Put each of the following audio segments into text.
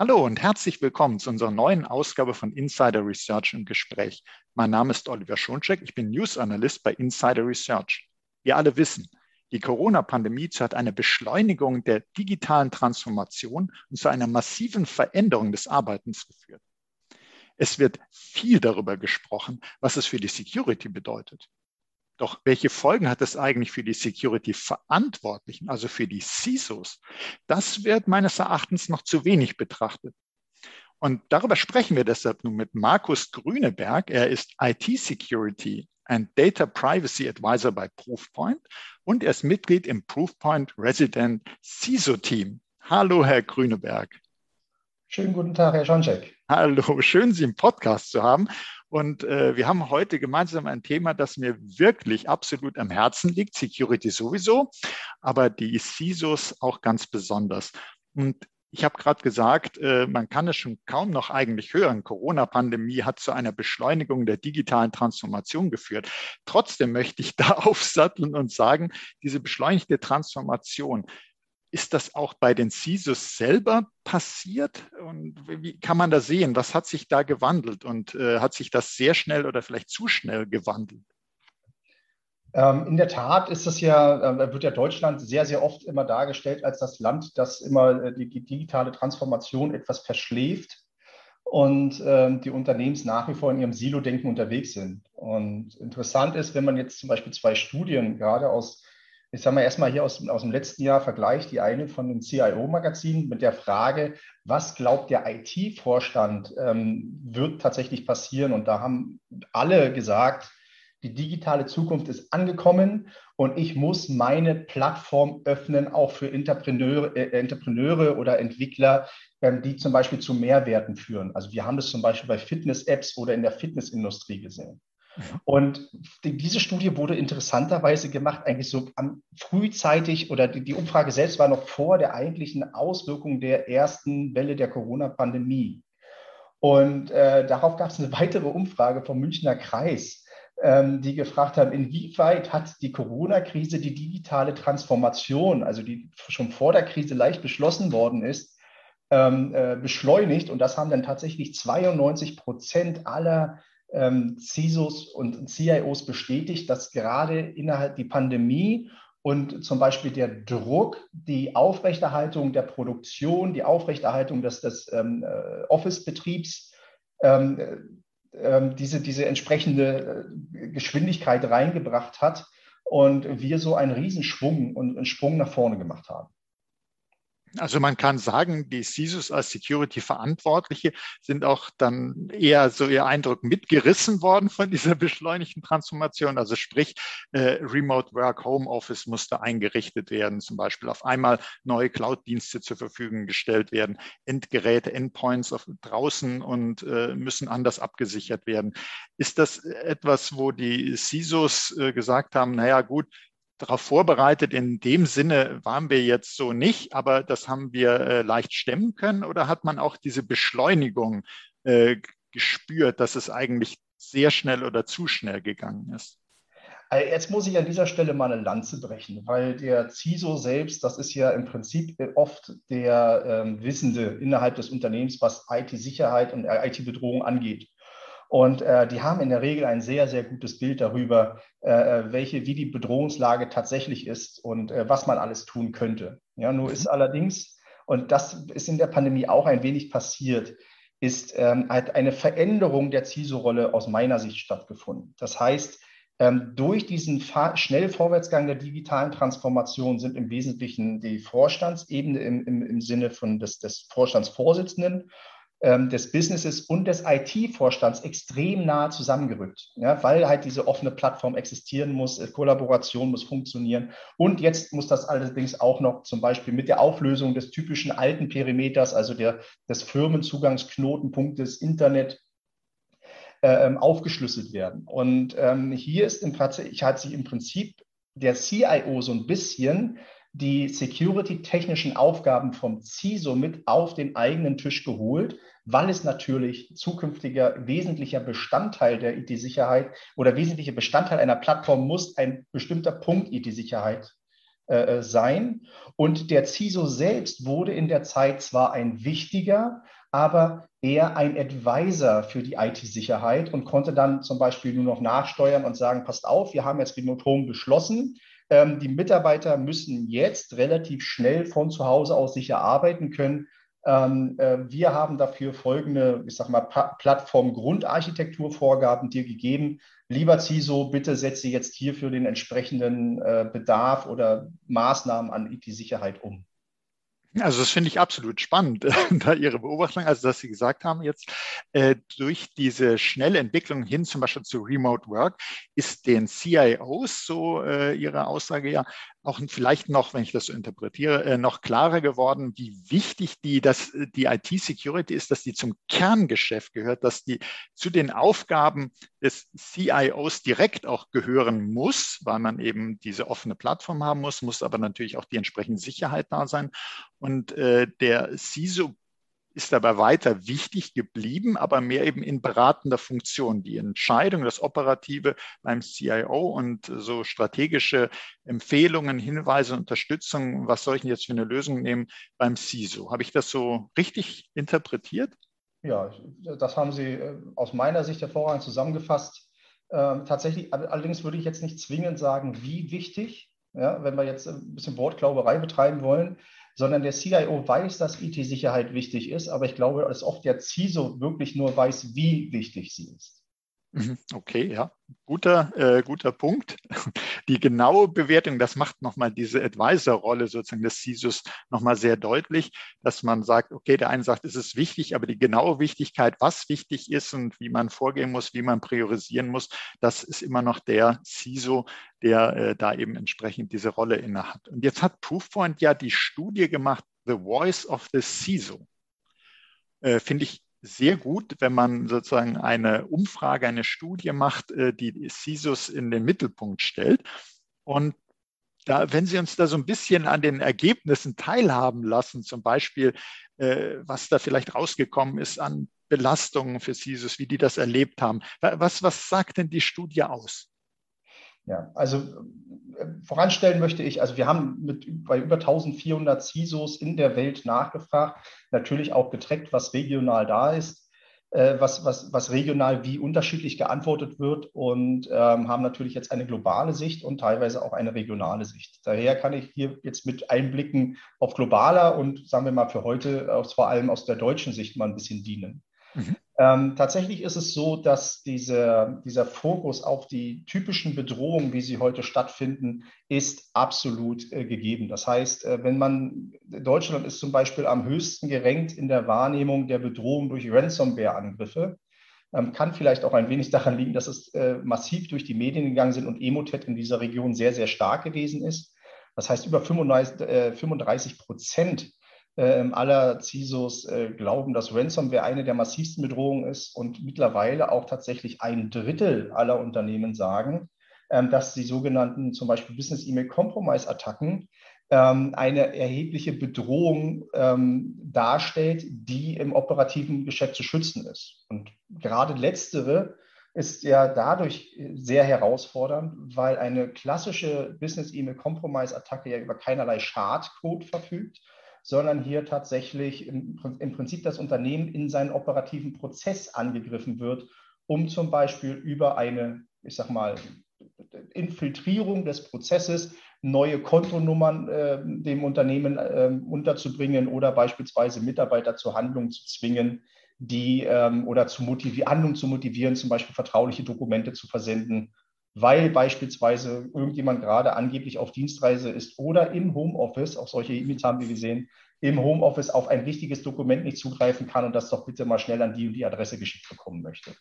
Hallo und herzlich willkommen zu unserer neuen Ausgabe von Insider Research im Gespräch. Mein Name ist Oliver Schoncheck, ich bin News Analyst bei Insider Research. Wir alle wissen, die Corona-Pandemie hat eine Beschleunigung der digitalen Transformation und zu einer massiven Veränderung des Arbeitens geführt. Es wird viel darüber gesprochen, was es für die Security bedeutet. Doch welche Folgen hat es eigentlich für die Security-Verantwortlichen, also für die CISOs? Das wird meines Erachtens noch zu wenig betrachtet. Und darüber sprechen wir deshalb nun mit Markus Grüneberg. Er ist IT-Security and Data Privacy Advisor bei Proofpoint und er ist Mitglied im Proofpoint Resident CISO Team. Hallo, Herr Grüneberg. Schönen guten Tag, Herr Schoncheck. Hallo, schön, Sie im Podcast zu haben. Und äh, wir haben heute gemeinsam ein Thema, das mir wirklich absolut am Herzen liegt. Security sowieso, aber die CISOs auch ganz besonders. Und ich habe gerade gesagt, äh, man kann es schon kaum noch eigentlich hören. Corona-Pandemie hat zu einer Beschleunigung der digitalen Transformation geführt. Trotzdem möchte ich da aufsatteln und sagen, diese beschleunigte Transformation, ist das auch bei den CISOs selber passiert? Und wie kann man da sehen? Was hat sich da gewandelt? Und äh, hat sich das sehr schnell oder vielleicht zu schnell gewandelt? Ähm, in der Tat ist es ja, äh, wird ja Deutschland sehr, sehr oft immer dargestellt als das Land, das immer äh, die digitale Transformation etwas verschläft und äh, die Unternehmens nach wie vor in ihrem Silo-Denken unterwegs sind. Und interessant ist, wenn man jetzt zum Beispiel zwei Studien gerade aus ich sage mal erstmal hier aus, aus dem letzten Jahr vergleicht die eine von dem CIO-Magazin mit der Frage, was glaubt der IT-Vorstand ähm, wird tatsächlich passieren? Und da haben alle gesagt, die digitale Zukunft ist angekommen und ich muss meine Plattform öffnen, auch für Entrepreneure, äh, Entrepreneure oder Entwickler, ähm, die zum Beispiel zu Mehrwerten führen. Also wir haben das zum Beispiel bei Fitness-Apps oder in der Fitnessindustrie gesehen. Und die, diese Studie wurde interessanterweise gemacht, eigentlich so frühzeitig oder die, die, Umfrage selbst war noch vor der eigentlichen Auswirkung der ersten Welle der Corona-Pandemie. Und äh, darauf gab es eine weitere Umfrage vom Münchner Kreis, ähm, die gefragt haben, inwieweit hat die Corona-Krise die digitale Transformation, also die schon vor der Krise leicht beschlossen worden ist, ähm, äh, beschleunigt. Und das haben dann tatsächlich 92 Prozent aller ähm, CISOs und CIOs bestätigt, dass gerade innerhalb die Pandemie und zum Beispiel der Druck, die Aufrechterhaltung der Produktion, die Aufrechterhaltung des, des ähm, äh, Office-Betriebs, ähm, äh, ähm, diese, diese entsprechende äh, Geschwindigkeit reingebracht hat und wir so einen Riesenschwung und einen Sprung nach vorne gemacht haben. Also man kann sagen, die CISOs als Security-Verantwortliche sind auch dann eher so ihr Eindruck mitgerissen worden von dieser beschleunigten Transformation. Also sprich, äh, Remote Work, Home Office musste eingerichtet werden, zum Beispiel auf einmal neue Cloud-Dienste zur Verfügung gestellt werden, Endgeräte, Endpoints auf, draußen und äh, müssen anders abgesichert werden. Ist das etwas, wo die CISOs äh, gesagt haben, naja gut, darauf vorbereitet. In dem Sinne waren wir jetzt so nicht, aber das haben wir äh, leicht stemmen können. Oder hat man auch diese Beschleunigung äh, gespürt, dass es eigentlich sehr schnell oder zu schnell gegangen ist? Also jetzt muss ich an dieser Stelle mal eine Lanze brechen, weil der CISO selbst, das ist ja im Prinzip oft der ähm, Wissende innerhalb des Unternehmens, was IT-Sicherheit und IT-Bedrohung angeht. Und äh, die haben in der Regel ein sehr, sehr gutes Bild darüber, äh, äh, welche, wie die Bedrohungslage tatsächlich ist und äh, was man alles tun könnte. Ja, nur ist mhm. allerdings, und das ist in der Pandemie auch ein wenig passiert, ist ähm, hat eine Veränderung der CISO-Rolle aus meiner Sicht stattgefunden. Das heißt, ähm, durch diesen schnell Vorwärtsgang der digitalen Transformation sind im Wesentlichen die Vorstandsebene im, im, im Sinne von des, des Vorstandsvorsitzenden des Businesses und des IT-Vorstands extrem nahe zusammengerückt, ja, weil halt diese offene Plattform existieren muss, äh, Kollaboration muss funktionieren. Und jetzt muss das allerdings auch noch zum Beispiel mit der Auflösung des typischen alten Perimeters, also der, des Firmenzugangsknotenpunktes Internet, äh, ähm, aufgeschlüsselt werden. Und ähm, hier ist im Prinzip, hat sich im Prinzip der CIO so ein bisschen die security-technischen Aufgaben vom CISO mit auf den eigenen Tisch geholt, weil es natürlich zukünftiger wesentlicher Bestandteil der IT-Sicherheit oder wesentlicher Bestandteil einer Plattform muss ein bestimmter Punkt IT-Sicherheit äh, sein. Und der CISO selbst wurde in der Zeit zwar ein wichtiger, aber eher ein Advisor für die IT-Sicherheit und konnte dann zum Beispiel nur noch nachsteuern und sagen, passt auf, wir haben jetzt Remote Home beschlossen. Ähm, die Mitarbeiter müssen jetzt relativ schnell von zu Hause aus sicher arbeiten können. Ähm, äh, wir haben dafür folgende, ich sag mal, Plattform-Grundarchitekturvorgaben dir gegeben. Lieber CISO, bitte setze jetzt hierfür den entsprechenden äh, Bedarf oder Maßnahmen an IT-Sicherheit um. Also das finde ich absolut spannend, da Ihre Beobachtung, also dass Sie gesagt haben jetzt, äh, durch diese schnelle Entwicklung hin zum Beispiel zu Remote Work ist den CIOs, so äh, Ihre Aussage ja, auch vielleicht noch, wenn ich das so interpretiere, äh, noch klarer geworden, wie wichtig die, äh, die IT-Security ist, dass die zum Kerngeschäft gehört, dass die zu den Aufgaben des CIOs direkt auch gehören muss, weil man eben diese offene Plattform haben muss, muss aber natürlich auch die entsprechende Sicherheit da sein. Und äh, der CISO ist dabei weiter wichtig geblieben, aber mehr eben in beratender Funktion. Die Entscheidung, das Operative beim CIO und so strategische Empfehlungen, Hinweise, Unterstützung, was soll ich denn jetzt für eine Lösung nehmen beim CISO? Habe ich das so richtig interpretiert? Ja, das haben Sie äh, aus meiner Sicht hervorragend zusammengefasst. Ähm, tatsächlich, allerdings würde ich jetzt nicht zwingend sagen, wie wichtig, ja, wenn wir jetzt ein bisschen Wortglauberei betreiben wollen sondern der CIO weiß, dass IT-Sicherheit wichtig ist, aber ich glaube, dass oft der CISO wirklich nur weiß, wie wichtig sie ist. Mhm, okay, ja, guter, äh, guter Punkt. Die genaue Bewertung, das macht nochmal diese Advisor-Rolle sozusagen des CISOs nochmal sehr deutlich, dass man sagt, okay, der eine sagt, es ist wichtig, aber die genaue Wichtigkeit, was wichtig ist und wie man vorgehen muss, wie man priorisieren muss, das ist immer noch der CISO, der äh, da eben entsprechend diese Rolle innehat. Und jetzt hat Proofpoint ja die Studie gemacht, The Voice of the CISO. Äh, Finde ich sehr gut, wenn man sozusagen eine Umfrage, eine Studie macht, äh, die CISOs in den Mittelpunkt stellt. Und da, wenn Sie uns da so ein bisschen an den Ergebnissen teilhaben lassen, zum Beispiel, äh, was da vielleicht rausgekommen ist an Belastungen für CISOs, wie die das erlebt haben. Was, was sagt denn die Studie aus? Ja, also äh, voranstellen möchte ich, also wir haben mit, bei über 1400 CISOs in der Welt nachgefragt, natürlich auch getrackt, was regional da ist, äh, was, was, was regional wie unterschiedlich geantwortet wird und ähm, haben natürlich jetzt eine globale Sicht und teilweise auch eine regionale Sicht. Daher kann ich hier jetzt mit Einblicken auf globaler und sagen wir mal für heute aus, vor allem aus der deutschen Sicht mal ein bisschen dienen. Mhm. Ähm, tatsächlich ist es so, dass diese, dieser Fokus auf die typischen Bedrohungen, wie sie heute stattfinden, ist absolut äh, gegeben. Das heißt, äh, wenn man, Deutschland ist zum Beispiel am höchsten gerankt in der Wahrnehmung der Bedrohung durch Ransomware-Angriffe. Ähm, kann vielleicht auch ein wenig daran liegen, dass es äh, massiv durch die Medien gegangen sind und Emotet in dieser Region sehr, sehr stark gewesen ist. Das heißt, über 35, äh, 35 Prozent äh, aller CISOs äh, glauben, dass Ransomware eine der massivsten Bedrohungen ist und mittlerweile auch tatsächlich ein Drittel aller Unternehmen sagen, ähm, dass die sogenannten zum Beispiel Business E-Mail Compromise Attacken ähm, eine erhebliche Bedrohung ähm, darstellt, die im operativen Geschäft zu schützen ist. Und gerade letztere ist ja dadurch sehr herausfordernd, weil eine klassische Business E-Mail Compromise Attacke ja über keinerlei Schadcode verfügt, sondern hier tatsächlich im, im Prinzip das Unternehmen in seinen operativen Prozess angegriffen wird, um zum Beispiel über eine, ich sag mal, Infiltrierung des Prozesses neue Kontonummern äh, dem Unternehmen äh, unterzubringen oder beispielsweise Mitarbeiter zur Handlung zu zwingen, die ähm, oder zu motivieren, Handlung zu motivieren, zum Beispiel vertrauliche Dokumente zu versenden weil beispielsweise irgendjemand gerade angeblich auf Dienstreise ist oder im Homeoffice, auch solche E-Mails haben wir gesehen, im Homeoffice auf ein wichtiges Dokument nicht zugreifen kann und das doch bitte mal schnell an die und die Adresse geschickt bekommen möchte.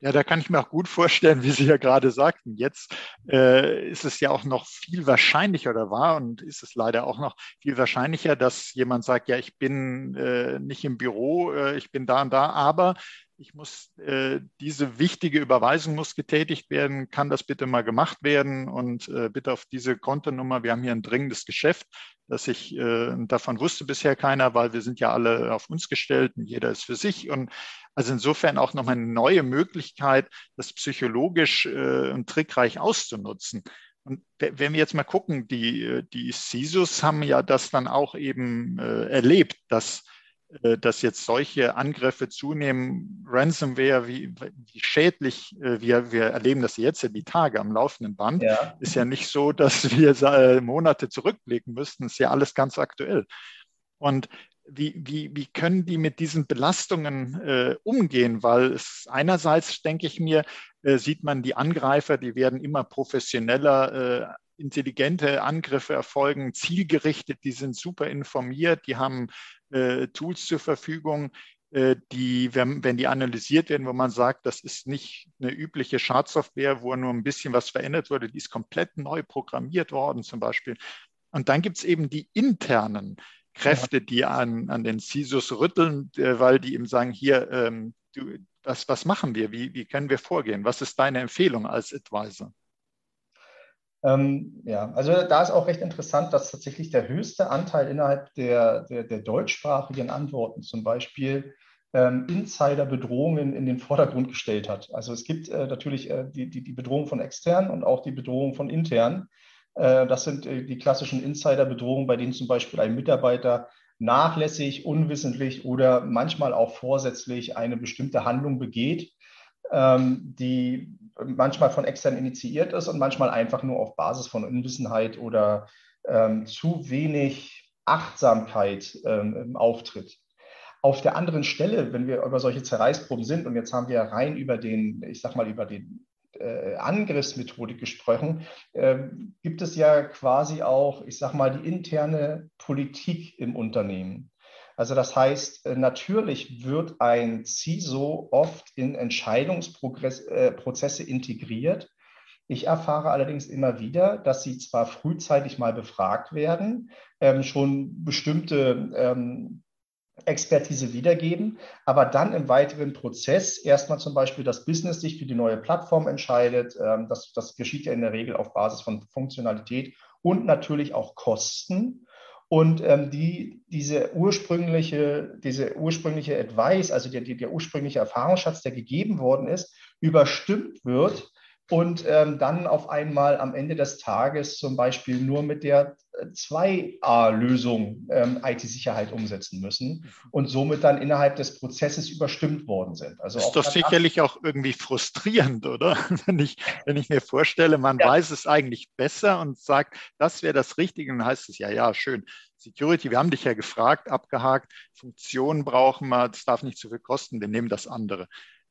Ja, da kann ich mir auch gut vorstellen, wie Sie ja gerade sagten. Jetzt äh, ist es ja auch noch viel wahrscheinlicher oder war und ist es leider auch noch viel wahrscheinlicher, dass jemand sagt, ja, ich bin äh, nicht im Büro, äh, ich bin da und da, aber ich muss, äh, diese wichtige Überweisung muss getätigt werden, kann das bitte mal gemacht werden? Und äh, bitte auf diese Kontonummer, wir haben hier ein dringendes Geschäft, das ich, äh, davon wusste bisher keiner, weil wir sind ja alle auf uns gestellt und jeder ist für sich. Und also insofern auch nochmal eine neue Möglichkeit, das psychologisch äh, und trickreich auszunutzen. Und wenn wir jetzt mal gucken, die, die CISOs haben ja das dann auch eben äh, erlebt, dass, äh, dass jetzt solche Angriffe zunehmen, Ransomware, wie, wie schädlich, äh, wir, wir erleben das jetzt ja die Tage am laufenden Band, ja. ist ja nicht so, dass wir äh, Monate zurückblicken müssten, ist ja alles ganz aktuell. Und wie, wie, wie können die mit diesen Belastungen äh, umgehen? Weil es einerseits, denke ich mir, äh, sieht man die Angreifer, die werden immer professioneller, äh, intelligente Angriffe erfolgen, zielgerichtet, die sind super informiert, die haben äh, Tools zur Verfügung, äh, die, wenn, wenn, die analysiert werden, wo man sagt, das ist nicht eine übliche Schadsoftware, wo nur ein bisschen was verändert wurde, die ist komplett neu programmiert worden zum Beispiel. Und dann gibt es eben die internen Kräfte, die an, an den CISOs rütteln, äh, weil die eben sagen, hier, ähm, du, was, was machen wir? Wie, wie können wir vorgehen? Was ist deine Empfehlung als Advisor? Ähm, ja, also da ist auch recht interessant, dass tatsächlich der höchste Anteil innerhalb der, der, der deutschsprachigen Antworten zum Beispiel ähm, Insider-Bedrohungen in den Vordergrund gestellt hat. Also es gibt äh, natürlich äh, die, die, die Bedrohung von extern und auch die Bedrohung von intern. Äh, das sind äh, die klassischen Insider-Bedrohungen, bei denen zum Beispiel ein Mitarbeiter nachlässig, unwissentlich oder manchmal auch vorsätzlich eine bestimmte Handlung begeht, ähm, die manchmal von extern initiiert ist und manchmal einfach nur auf Basis von Unwissenheit oder ähm, zu wenig Achtsamkeit ähm, auftritt. Auf der anderen Stelle, wenn wir über solche Zerreißproben sind, und jetzt haben wir rein über den, ich sag mal, über den äh, Angriffsmethodik gesprochen, äh, gibt es ja quasi auch, ich sage mal, die interne Politik im Unternehmen. Also das heißt, äh, natürlich wird ein CISO oft in Entscheidungsprozesse äh, integriert. Ich erfahre allerdings immer wieder, dass sie zwar frühzeitig mal befragt werden, ähm, schon bestimmte ähm, Expertise wiedergeben, aber dann im weiteren Prozess erstmal zum Beispiel das Business sich für die neue Plattform entscheidet. Ähm, das, das geschieht ja in der Regel auf Basis von Funktionalität und natürlich auch Kosten. Und ähm, die, diese, ursprüngliche, diese ursprüngliche Advice, also der, der ursprüngliche Erfahrungsschatz, der gegeben worden ist, überstimmt wird und ähm, dann auf einmal am Ende des Tages zum Beispiel nur mit der 2a-Lösung ähm, IT-Sicherheit umsetzen müssen und somit dann innerhalb des Prozesses überstimmt worden sind. Also das ist doch sicherlich auch irgendwie frustrierend, oder? wenn, ich, wenn ich mir vorstelle, man ja. weiß es eigentlich besser und sagt, das wäre das Richtige, dann heißt es ja, ja, schön. Security, wir haben dich ja gefragt, abgehakt, Funktionen brauchen wir, das darf nicht zu viel kosten, wir nehmen das andere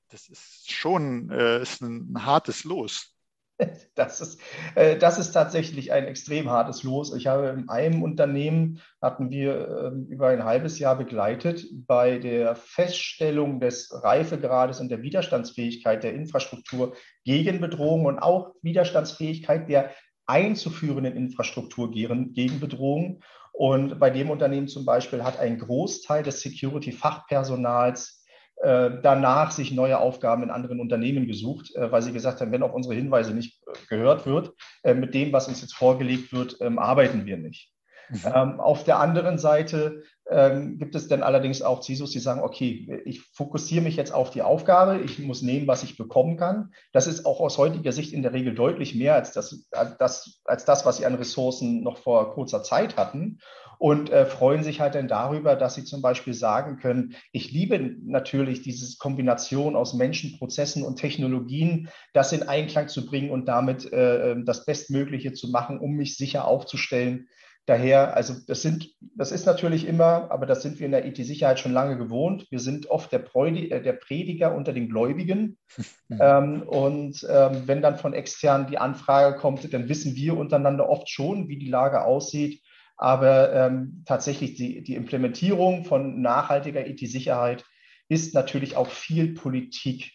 das ist schon äh, ist ein, ein hartes Los. Das ist, äh, das ist tatsächlich ein extrem hartes Los. Ich habe in einem Unternehmen, hatten wir äh, über ein halbes Jahr begleitet, bei der Feststellung des Reifegrades und der Widerstandsfähigkeit der Infrastruktur gegen Bedrohungen und auch Widerstandsfähigkeit der einzuführenden Infrastruktur gegen Bedrohungen. Und bei dem Unternehmen zum Beispiel hat ein Großteil des Security-Fachpersonals danach sich neue Aufgaben in anderen Unternehmen gesucht, äh, weil sie gesagt haben, wenn auf unsere Hinweise nicht äh, gehört wird, mit dem, was uns jetzt vorgelegt wird, ähm, arbeiten wir nicht. Mhm. Ähm, auf der anderen Seite ähm, gibt es dann allerdings auch CISOs, die sagen, okay, ich fokussiere mich jetzt auf die Aufgabe, ich muss nehmen, was ich bekommen kann. Das ist auch aus heutiger Sicht in der Regel deutlich mehr als das, als das, als das was sie an Ressourcen noch vor kurzer Zeit hatten und äh, freuen sich halt dann darüber, dass sie zum Beispiel sagen können, ich liebe natürlich diese Kombination aus Menschen, Prozessen und Technologien, das in Einklang zu bringen und damit äh, ähm, das Bestmögliche zu machen, um mich sicher aufzustellen. Daher, also das sind, das ist natürlich immer, aber das sind wir in der IT-Sicherheit schon lange gewohnt. Wir sind oft der, Preudi, äh, der Prediger unter den Gläubigen. ähm, und ähm, wenn dann von extern die Anfrage kommt, dann wissen wir untereinander oft schon, wie die Lage aussieht aber ähm, tatsächlich die, die Implementierung von nachhaltiger IT-Sicherheit ist natürlich auch viel Politik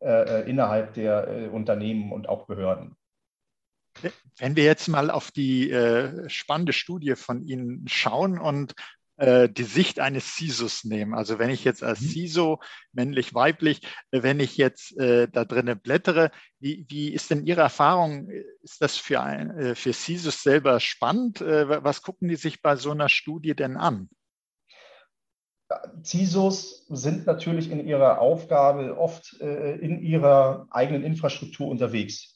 äh, äh, innerhalb der äh, Unternehmen und auch Behörden. Wenn wir jetzt mal auf die äh, spannende Studie von Ihnen schauen und äh, die Sicht eines CISOs nehmen. Also wenn ich jetzt als mhm. CISO, männlich, weiblich, äh, wenn ich jetzt äh, da drinnen blättere, wie, wie ist denn Ihre Erfahrung? Ist das für, ein, äh, für CISOs selber spannend? Äh, was gucken die sich bei so einer Studie denn an? CISOs sind natürlich in ihrer Aufgabe oft in ihrer eigenen Infrastruktur unterwegs.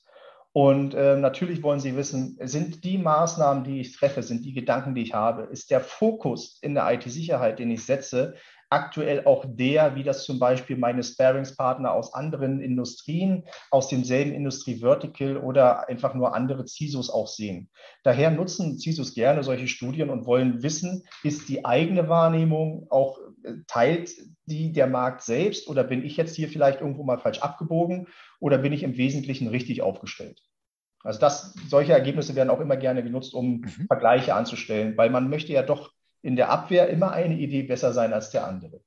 Und äh, natürlich wollen sie wissen, sind die Maßnahmen, die ich treffe, sind die Gedanken, die ich habe, ist der Fokus in der IT-Sicherheit, den ich setze, aktuell auch der, wie das zum Beispiel meine Sparingspartner aus anderen Industrien, aus demselben Industrie-Vertical oder einfach nur andere CISOs auch sehen. Daher nutzen CISOs gerne solche Studien und wollen wissen, ist die eigene Wahrnehmung auch äh, teilt die der Markt selbst oder bin ich jetzt hier vielleicht irgendwo mal falsch abgebogen oder bin ich im Wesentlichen richtig aufgestellt? Also das, solche Ergebnisse werden auch immer gerne genutzt, um mhm. Vergleiche anzustellen, weil man möchte ja doch in der Abwehr immer eine Idee besser sein als der andere.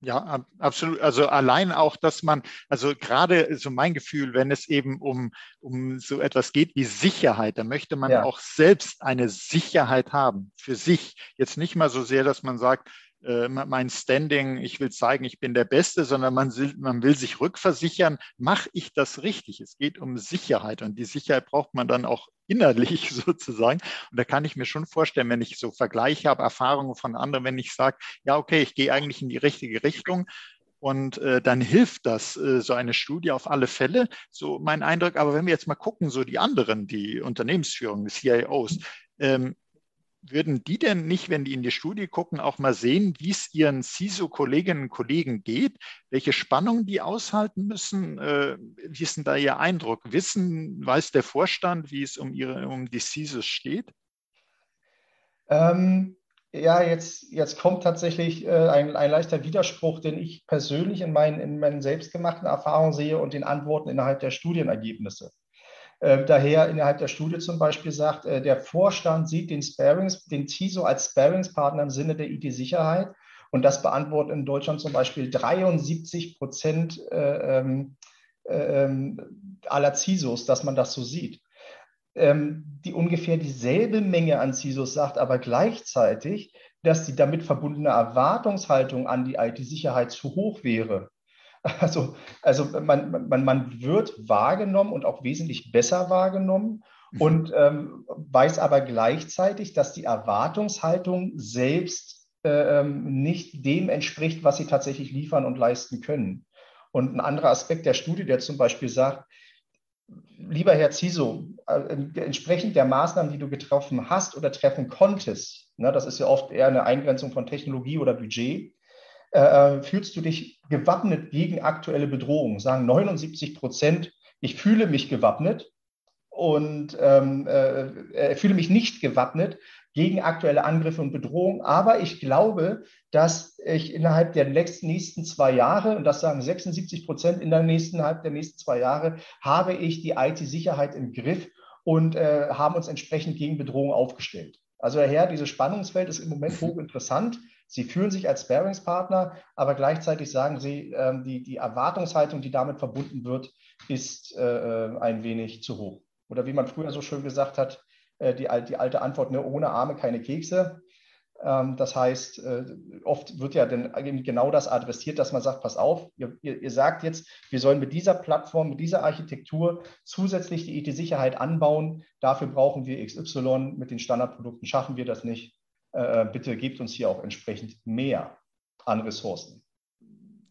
Ja, absolut. Also allein auch, dass man, also gerade so mein Gefühl, wenn es eben um, um so etwas geht wie Sicherheit, da möchte man ja. auch selbst eine Sicherheit haben für sich. Jetzt nicht mal so sehr, dass man sagt, äh, mein Standing, ich will zeigen, ich bin der Beste, sondern man, man will sich rückversichern, mache ich das richtig? Es geht um Sicherheit und die Sicherheit braucht man dann auch innerlich sozusagen. Und da kann ich mir schon vorstellen, wenn ich so Vergleiche habe, Erfahrungen von anderen, wenn ich sage, ja, okay, ich gehe eigentlich in die richtige Richtung, und äh, dann hilft das, äh, so eine Studie auf alle Fälle, so mein Eindruck. Aber wenn wir jetzt mal gucken, so die anderen, die Unternehmensführung, die CIOs, ähm, würden die denn nicht, wenn die in die Studie gucken, auch mal sehen, wie es ihren CISO-Kolleginnen und Kollegen geht, welche Spannungen die aushalten müssen? Äh, wie ist denn da Ihr Eindruck? Wissen, weiß der Vorstand, wie es um, ihre, um die CISOs steht? Ähm, ja, jetzt, jetzt kommt tatsächlich äh, ein, ein leichter Widerspruch, den ich persönlich in meinen, in meinen selbstgemachten Erfahrungen sehe und den Antworten innerhalb der Studienergebnisse. Äh, daher innerhalb der Studie zum Beispiel sagt, äh, der Vorstand sieht den Sparings, den CISO als Sparingspartner im Sinne der IT-Sicherheit. Und das beantwortet in Deutschland zum Beispiel 73 Prozent äh, ähm, ähm, aller CISOs, dass man das so sieht. Ähm, die ungefähr dieselbe Menge an CISOs sagt aber gleichzeitig, dass die damit verbundene Erwartungshaltung an die IT-Sicherheit zu hoch wäre. Also, also man, man, man wird wahrgenommen und auch wesentlich besser wahrgenommen mhm. und ähm, weiß aber gleichzeitig, dass die Erwartungshaltung selbst äh, ähm, nicht dem entspricht, was sie tatsächlich liefern und leisten können. Und ein anderer Aspekt der Studie, der zum Beispiel sagt, lieber Herr Ziso, äh, entsprechend der Maßnahmen, die du getroffen hast oder treffen konntest, ne, das ist ja oft eher eine Eingrenzung von Technologie oder Budget, äh, äh, fühlst du dich gewappnet gegen aktuelle Bedrohungen? Sagen 79 Prozent, ich fühle mich gewappnet und ähm, äh, äh, fühle mich nicht gewappnet gegen aktuelle Angriffe und Bedrohungen. Aber ich glaube, dass ich innerhalb der nächsten zwei Jahre, und das sagen 76 Prozent in der nächsten, innerhalb der nächsten zwei Jahre, habe ich die IT-Sicherheit im Griff und äh, haben uns entsprechend gegen Bedrohungen aufgestellt. Also daher, dieses Spannungsfeld ist im Moment hochinteressant. Sie fühlen sich als Sparingspartner, aber gleichzeitig sagen Sie, ähm, die, die Erwartungshaltung, die damit verbunden wird, ist äh, äh, ein wenig zu hoch. Oder wie man früher so schön gesagt hat, äh, die, die alte Antwort, ne, ohne Arme keine Kekse. Ähm, das heißt, äh, oft wird ja dann genau das adressiert, dass man sagt, pass auf, ihr, ihr, ihr sagt jetzt, wir sollen mit dieser Plattform, mit dieser Architektur zusätzlich die IT-Sicherheit anbauen. Dafür brauchen wir XY. Mit den Standardprodukten schaffen wir das nicht. Äh, bitte gebt uns hier auch entsprechend mehr an Ressourcen.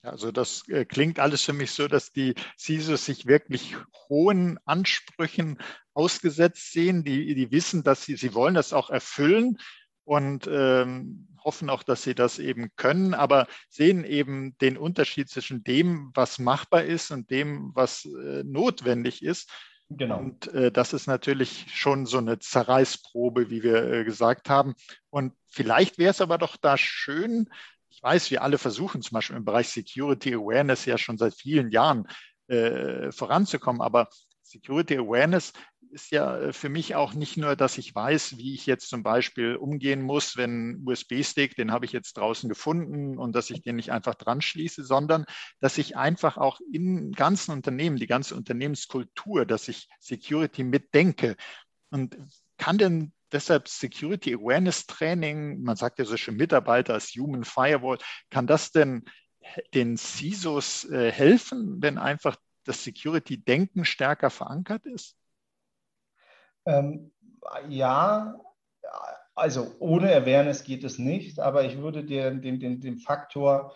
Also das äh, klingt alles für mich so, dass die CISOs sich wirklich hohen Ansprüchen ausgesetzt sehen. Die, die wissen, dass sie, sie wollen das auch erfüllen und ähm, hoffen auch, dass sie das eben können, aber sehen eben den Unterschied zwischen dem, was machbar ist und dem, was äh, notwendig ist. Genau. Und äh, das ist natürlich schon so eine Zerreißprobe, wie wir äh, gesagt haben. Und vielleicht wäre es aber doch da schön, ich weiß, wir alle versuchen zum Beispiel im Bereich Security Awareness ja schon seit vielen Jahren äh, voranzukommen, aber Security Awareness ist ja äh, für mich auch nicht nur, dass ich weiß, wie ich jetzt zum Beispiel umgehen muss, wenn USB-Stick, den habe ich jetzt draußen gefunden und dass ich den nicht einfach dran schließe, sondern dass ich einfach auch im ganzen Unternehmen, die ganze Unternehmenskultur, dass ich Security mitdenke. Und kann denn deshalb Security Awareness Training, man sagt ja so schon Mitarbeiter als Human Firewall, kann das denn den CISOs äh, helfen, wenn einfach das Security-Denken stärker verankert ist? Ähm, ja, also ohne Awareness geht es nicht, aber ich würde den, den, den, den Faktor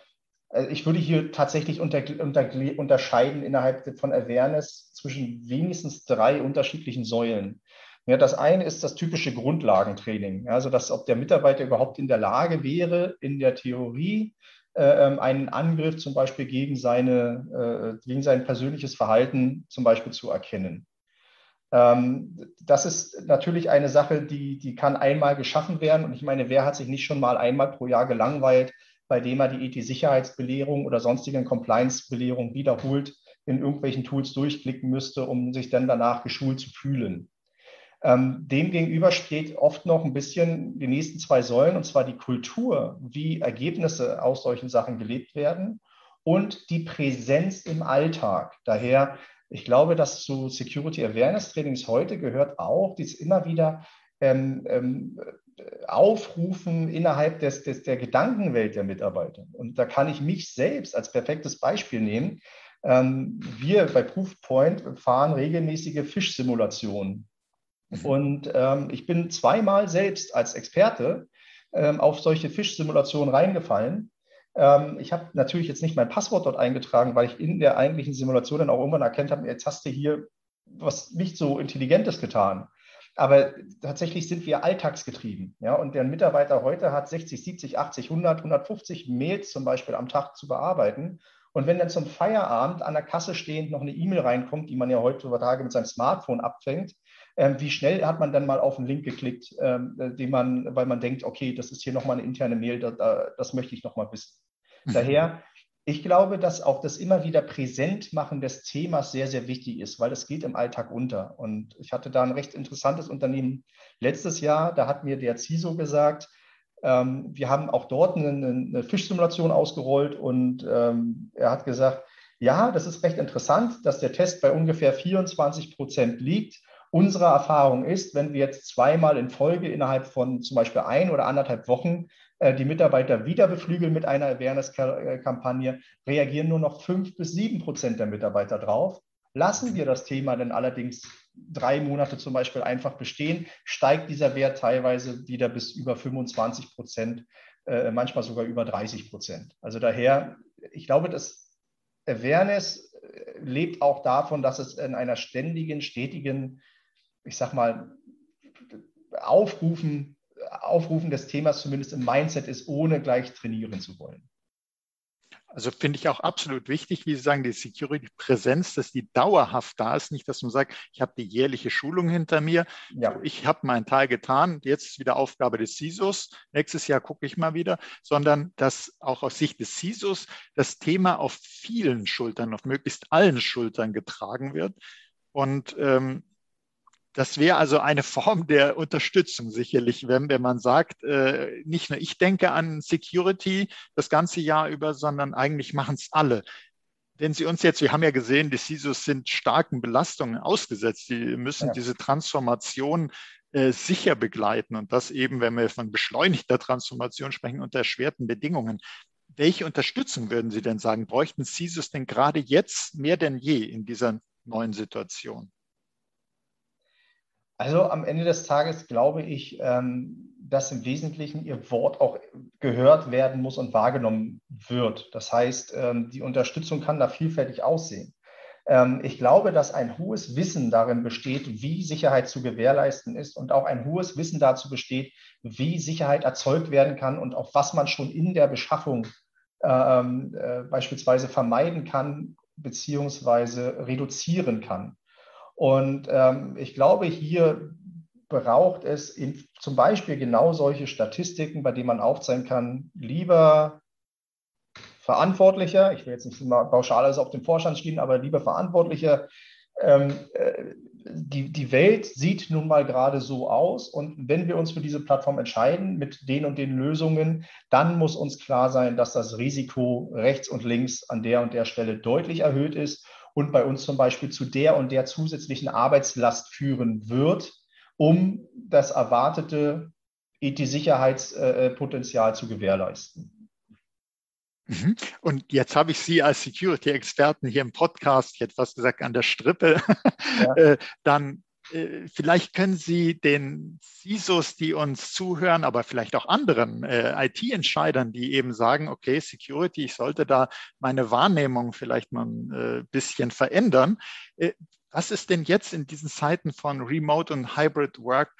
äh, ich würde hier tatsächlich unter, unter, unterscheiden innerhalb von Awareness zwischen wenigstens drei unterschiedlichen Säulen. Ja, das eine ist das typische Grundlagentraining. Also, dass ob der Mitarbeiter überhaupt in der Lage wäre, in der Theorie äh, ähm, einen Angriff zum Beispiel gegen, seine, äh, gegen sein persönliches Verhalten zum Beispiel zu erkennen. Ähm, das ist natürlich eine Sache, die, die kann einmal geschaffen werden. Und ich meine, wer hat sich nicht schon mal einmal pro Jahr gelangweilt, bei dem er die IT-Sicherheitsbelehrung oder sonstigen Compliance-Belehrung wiederholt in irgendwelchen Tools durchklicken müsste, um sich dann danach geschult zu fühlen. Ähm, Demgegenüber steht oft noch ein bisschen die nächsten zwei Säulen, und zwar die Kultur, wie Ergebnisse aus solchen Sachen gelebt werden und die Präsenz im Alltag. Daher, ich glaube, dass zu Security Awareness Trainings heute gehört auch dies immer wieder ähm, ähm, Aufrufen innerhalb des, des, der Gedankenwelt der Mitarbeiter. Und da kann ich mich selbst als perfektes Beispiel nehmen. Ähm, wir bei Proofpoint fahren regelmäßige Fischsimulationen. Mhm. Und ähm, ich bin zweimal selbst als Experte ähm, auf solche Fischsimulationen reingefallen. Ähm, ich habe natürlich jetzt nicht mein Passwort dort eingetragen, weil ich in der eigentlichen Simulation dann auch irgendwann erkannt habe, jetzt hast du hier was nicht so Intelligentes getan. Aber tatsächlich sind wir alltagsgetrieben. Ja? Und der Mitarbeiter heute hat 60, 70, 80, 100, 150 Mails zum Beispiel am Tag zu bearbeiten. Und wenn dann zum Feierabend an der Kasse stehend noch eine E-Mail reinkommt, die man ja heutzutage mit seinem Smartphone abfängt, ähm, wie schnell hat man dann mal auf einen Link geklickt, ähm, äh, den man, weil man denkt, okay, das ist hier nochmal eine interne Mail, da, da, das möchte ich nochmal wissen. Mhm. Daher, ich glaube, dass auch das immer wieder Präsentmachen des Themas sehr, sehr wichtig ist, weil es geht im Alltag unter. Und ich hatte da ein recht interessantes Unternehmen letztes Jahr, da hat mir der CISO gesagt, ähm, wir haben auch dort eine, eine Fischsimulation ausgerollt und ähm, er hat gesagt, ja, das ist recht interessant, dass der Test bei ungefähr 24 Prozent liegt. Unsere Erfahrung ist, wenn wir jetzt zweimal in Folge innerhalb von zum Beispiel ein oder anderthalb Wochen äh, die Mitarbeiter wieder beflügeln mit einer Awareness-Kampagne, reagieren nur noch fünf bis sieben Prozent der Mitarbeiter drauf. Lassen wir das Thema dann allerdings drei Monate zum Beispiel einfach bestehen, steigt dieser Wert teilweise wieder bis über 25 Prozent, äh, manchmal sogar über 30 Prozent. Also daher, ich glaube, dass Awareness äh, lebt auch davon, dass es in einer ständigen, stetigen ich sag mal, Aufrufen, Aufrufen des Themas zumindest im Mindset ist, ohne gleich trainieren zu wollen. Also finde ich auch absolut wichtig, wie Sie sagen, die Security-Präsenz, dass die dauerhaft da ist. Nicht, dass man sagt, ich habe die jährliche Schulung hinter mir, ja. ich habe meinen Teil getan, jetzt ist wieder Aufgabe des CISOs, nächstes Jahr gucke ich mal wieder, sondern dass auch aus Sicht des CISOs das Thema auf vielen Schultern, auf möglichst allen Schultern getragen wird. Und ähm, das wäre also eine Form der Unterstützung sicherlich, wenn, wenn man sagt, äh, nicht nur ich denke an Security das ganze Jahr über, sondern eigentlich machen es alle. Wenn Sie uns jetzt, wir haben ja gesehen, die CISOs sind starken Belastungen ausgesetzt. Die müssen ja. diese Transformation äh, sicher begleiten und das eben, wenn wir von beschleunigter Transformation sprechen, unter erschwerten Bedingungen. Welche Unterstützung würden Sie denn sagen, bräuchten CISOs denn gerade jetzt mehr denn je in dieser neuen Situation? Also am Ende des Tages glaube ich, ähm, dass im Wesentlichen Ihr Wort auch gehört werden muss und wahrgenommen wird. Das heißt, ähm, die Unterstützung kann da vielfältig aussehen. Ähm, ich glaube, dass ein hohes Wissen darin besteht, wie Sicherheit zu gewährleisten ist und auch ein hohes Wissen dazu besteht, wie Sicherheit erzeugt werden kann und auf was man schon in der Beschaffung äh, beispielsweise vermeiden kann beziehungsweise reduzieren kann. Und ähm, ich glaube, hier braucht es in, zum Beispiel genau solche Statistiken, bei denen man aufzeigen kann, lieber Verantwortlicher, ich will jetzt nicht immer pauschal alles auf den Vorstand stehen, aber lieber Verantwortlicher, ähm, äh, die, die Welt sieht nun mal gerade so aus. Und wenn wir uns für diese Plattform entscheiden mit den und den Lösungen, dann muss uns klar sein, dass das Risiko rechts und links an der und der Stelle deutlich erhöht ist und bei uns zum Beispiel zu der und der zusätzlichen Arbeitslast führen wird, um das erwartete IT-Sicherheitspotenzial zu gewährleisten. Mhm. Und jetzt habe ich Sie als Security-Experten hier im Podcast, ich hätte fast gesagt, an der Strippe, ja. Äh, dann äh, vielleicht können Sie den CISOs, die uns zuhören, aber vielleicht auch anderen äh, IT-Entscheidern, die eben sagen, okay, Security, ich sollte da meine Wahrnehmung vielleicht mal ein äh, bisschen verändern. Äh, was ist denn jetzt in diesen Zeiten von Remote und Hybrid Work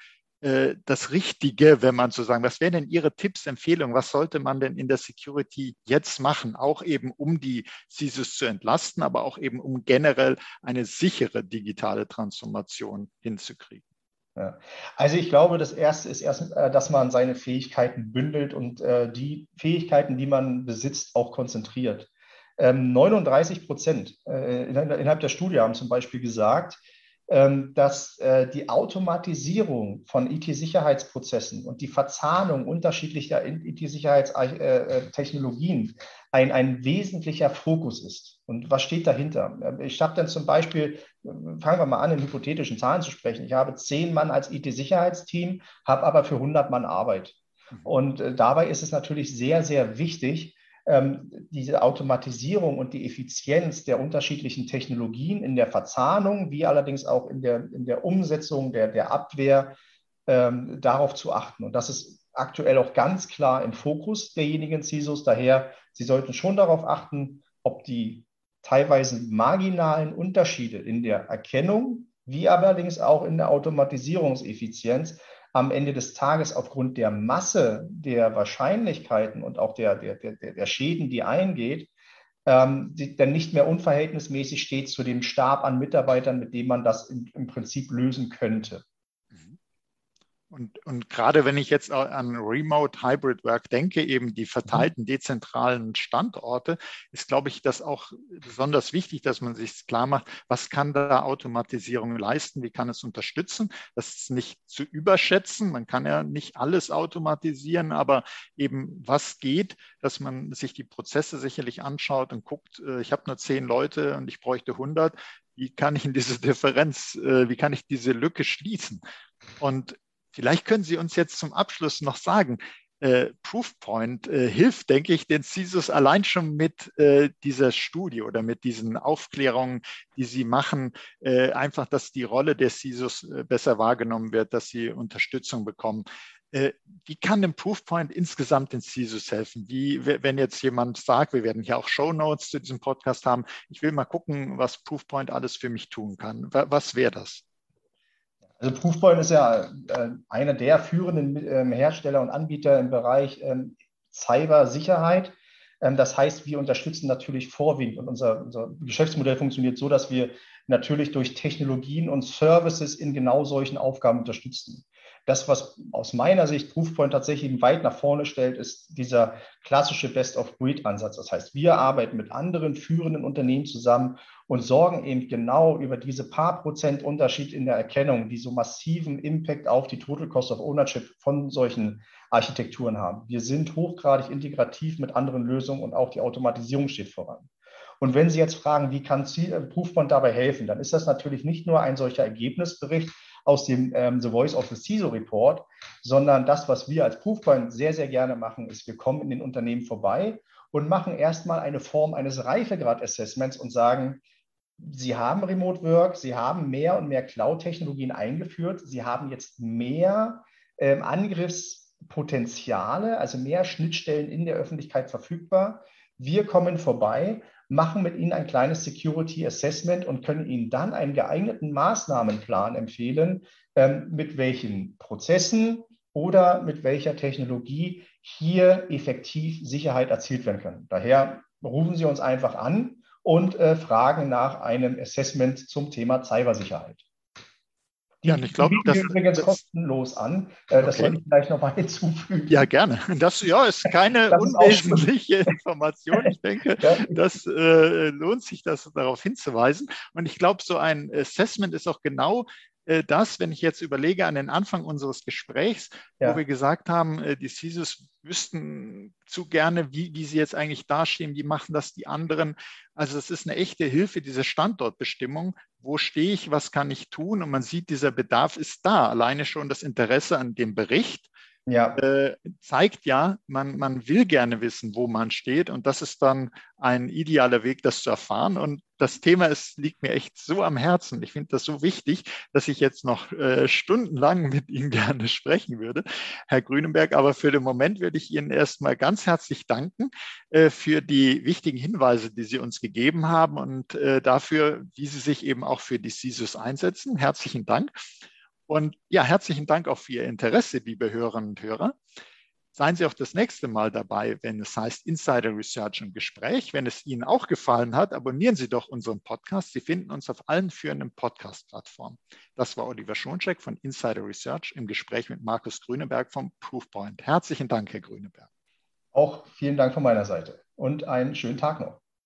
äh, das Richtige, wenn man so sagen, was wären denn Ihre Tipps, Empfehlungen? Was sollte man denn in der Security jetzt machen? Auch eben, um die CISOs zu entlasten, aber auch eben, um generell eine sichere digitale Transformation hinzukriegen. Ja. Also ich glaube, das Erste ist erst, äh, dass man seine Fähigkeiten bündelt und äh, die Fähigkeiten, die man besitzt, auch konzentriert. 39 ähm, Prozent innerhalb der Studie haben zum Beispiel gesagt, dass äh, die Automatisierung von IT-Sicherheitsprozessen und die Verzahnung unterschiedlicher IT-Sicherheitstechnologien ein, ein wesentlicher Fokus ist. Und was steht dahinter? Ähm, ich habe dann zum Beispiel, fangen wir mal an, in hypothetischen Zahlen zu sprechen. Ich habe zehn Mann als IT-Sicherheitsteam, habe aber für 100 Mann Arbeit. Mhm. Und äh, dabei ist es natürlich sehr, sehr wichtig, ähm, diese Automatisierung und die Effizienz der unterschiedlichen Technologien in der Verzahnung, wie allerdings auch in der, in der Umsetzung der, der Abwehr ähm, darauf zu achten. Und das ist aktuell auch ganz klar im Fokus derjenigen CISOs. Daher, sie sollten schon darauf achten, ob die teilweise marginalen Unterschiede in der Erkennung, wie allerdings auch in der Automatisierungseffizienz am Ende des Tages aufgrund der Masse der Wahrscheinlichkeiten und auch der, der, der, der Schäden, die eingeht, ähm, die dann nicht mehr unverhältnismäßig steht zu dem Stab an Mitarbeitern, mit dem man das im, im Prinzip lösen könnte. Und, und gerade wenn ich jetzt an Remote Hybrid Work denke, eben die verteilten mhm. dezentralen Standorte, ist, glaube ich, das auch besonders wichtig, dass man sich klar macht, was kann da Automatisierung leisten, wie kann es unterstützen. Das ist nicht zu überschätzen. Man kann ja nicht alles automatisieren, aber eben was geht, dass man sich die Prozesse sicherlich anschaut und guckt, äh, ich habe nur zehn Leute und ich bräuchte 100. Wie kann ich in diese Differenz, äh, wie kann ich diese Lücke schließen? Und Vielleicht können Sie uns jetzt zum Abschluss noch sagen, äh, Proofpoint äh, hilft, denke ich, den CISOs allein schon mit äh, dieser Studie oder mit diesen Aufklärungen, die sie machen, äh, einfach, dass die Rolle der CISOs äh, besser wahrgenommen wird, dass sie Unterstützung bekommen. Äh, wie kann dem Proofpoint insgesamt den CISOs helfen? Wie, wenn jetzt jemand sagt, wir werden hier auch Show Notes zu diesem Podcast haben, ich will mal gucken, was Proofpoint alles für mich tun kann. Was wäre das? Also Proofpoint ist ja äh, einer der führenden ähm, Hersteller und Anbieter im Bereich ähm, Cybersicherheit. Ähm, das heißt, wir unterstützen natürlich vorwiegend und unser, unser, Geschäftsmodell funktioniert so, dass wir natürlich durch Technologien und Services in genau solchen Aufgaben unterstützen. Das, was aus meiner Sicht Proofpoint tatsächlich weit nach vorne stellt, ist dieser klassische Best-of-Breed-Ansatz. Das heißt, wir arbeiten mit anderen führenden Unternehmen zusammen und sorgen eben genau über diese paar Prozent Unterschied in der Erkennung, die so massiven Impact auf die Total Cost of Ownership von solchen Architekturen haben. Wir sind hochgradig integrativ mit anderen Lösungen und auch die Automatisierung steht voran. Und wenn Sie jetzt fragen, wie kann Proofpoint dabei helfen, dann ist das natürlich nicht nur ein solcher Ergebnisbericht, aus dem ähm, The Voice of the CISO Report, sondern das, was wir als Proofpoint sehr, sehr gerne machen, ist, wir kommen in den Unternehmen vorbei und machen erstmal eine Form eines Reifegrad-Assessments und sagen, Sie haben Remote Work, Sie haben mehr und mehr Cloud-Technologien eingeführt, Sie haben jetzt mehr ähm, Angriffspotenziale, also mehr Schnittstellen in der Öffentlichkeit verfügbar. Wir kommen vorbei machen mit Ihnen ein kleines Security Assessment und können Ihnen dann einen geeigneten Maßnahmenplan empfehlen, ähm, mit welchen Prozessen oder mit welcher Technologie hier effektiv Sicherheit erzielt werden kann. Daher rufen Sie uns einfach an und äh, fragen nach einem Assessment zum Thema Cybersicherheit. Ja, ich glaube, das übrigens das, kostenlos an. Äh, das okay. sollte ich vielleicht noch mal hinzufügen. Ja, gerne. Das ja, ist keine das unwesentliche ist Information. Ich denke, ja. das äh, lohnt sich, das darauf hinzuweisen. Und ich glaube, so ein Assessment ist auch genau das, wenn ich jetzt überlege an den Anfang unseres Gesprächs, ja. wo wir gesagt haben, äh, die CISOs wüssten zu gerne, wie, wie sie jetzt eigentlich dastehen, wie machen das die anderen. Also es ist eine echte Hilfe, diese Standortbestimmung. Wo stehe ich, was kann ich tun? Und man sieht, dieser Bedarf ist da. Alleine schon das Interesse an dem Bericht ja. äh, zeigt ja, man, man will gerne wissen, wo man steht. Und das ist dann ein idealer Weg, das zu erfahren. Und das Thema ist, liegt mir echt so am Herzen. Ich finde das so wichtig, dass ich jetzt noch äh, stundenlang mit Ihnen gerne sprechen würde, Herr Grünenberg. Aber für den Moment würde ich Ihnen erstmal ganz herzlich danken äh, für die wichtigen Hinweise, die Sie uns gegeben haben und äh, dafür, wie Sie sich eben auch für die CISUS einsetzen. Herzlichen Dank. Und ja, herzlichen Dank auch für Ihr Interesse, liebe Hörerinnen und Hörer. Seien Sie auch das nächste Mal dabei, wenn es heißt Insider Research im Gespräch. Wenn es Ihnen auch gefallen hat, abonnieren Sie doch unseren Podcast. Sie finden uns auf allen führenden Podcast-Plattformen. Das war Oliver Schoncheck von Insider Research im Gespräch mit Markus Grüneberg vom Proofpoint. Herzlichen Dank, Herr Grüneberg. Auch vielen Dank von meiner Seite und einen schönen Tag noch.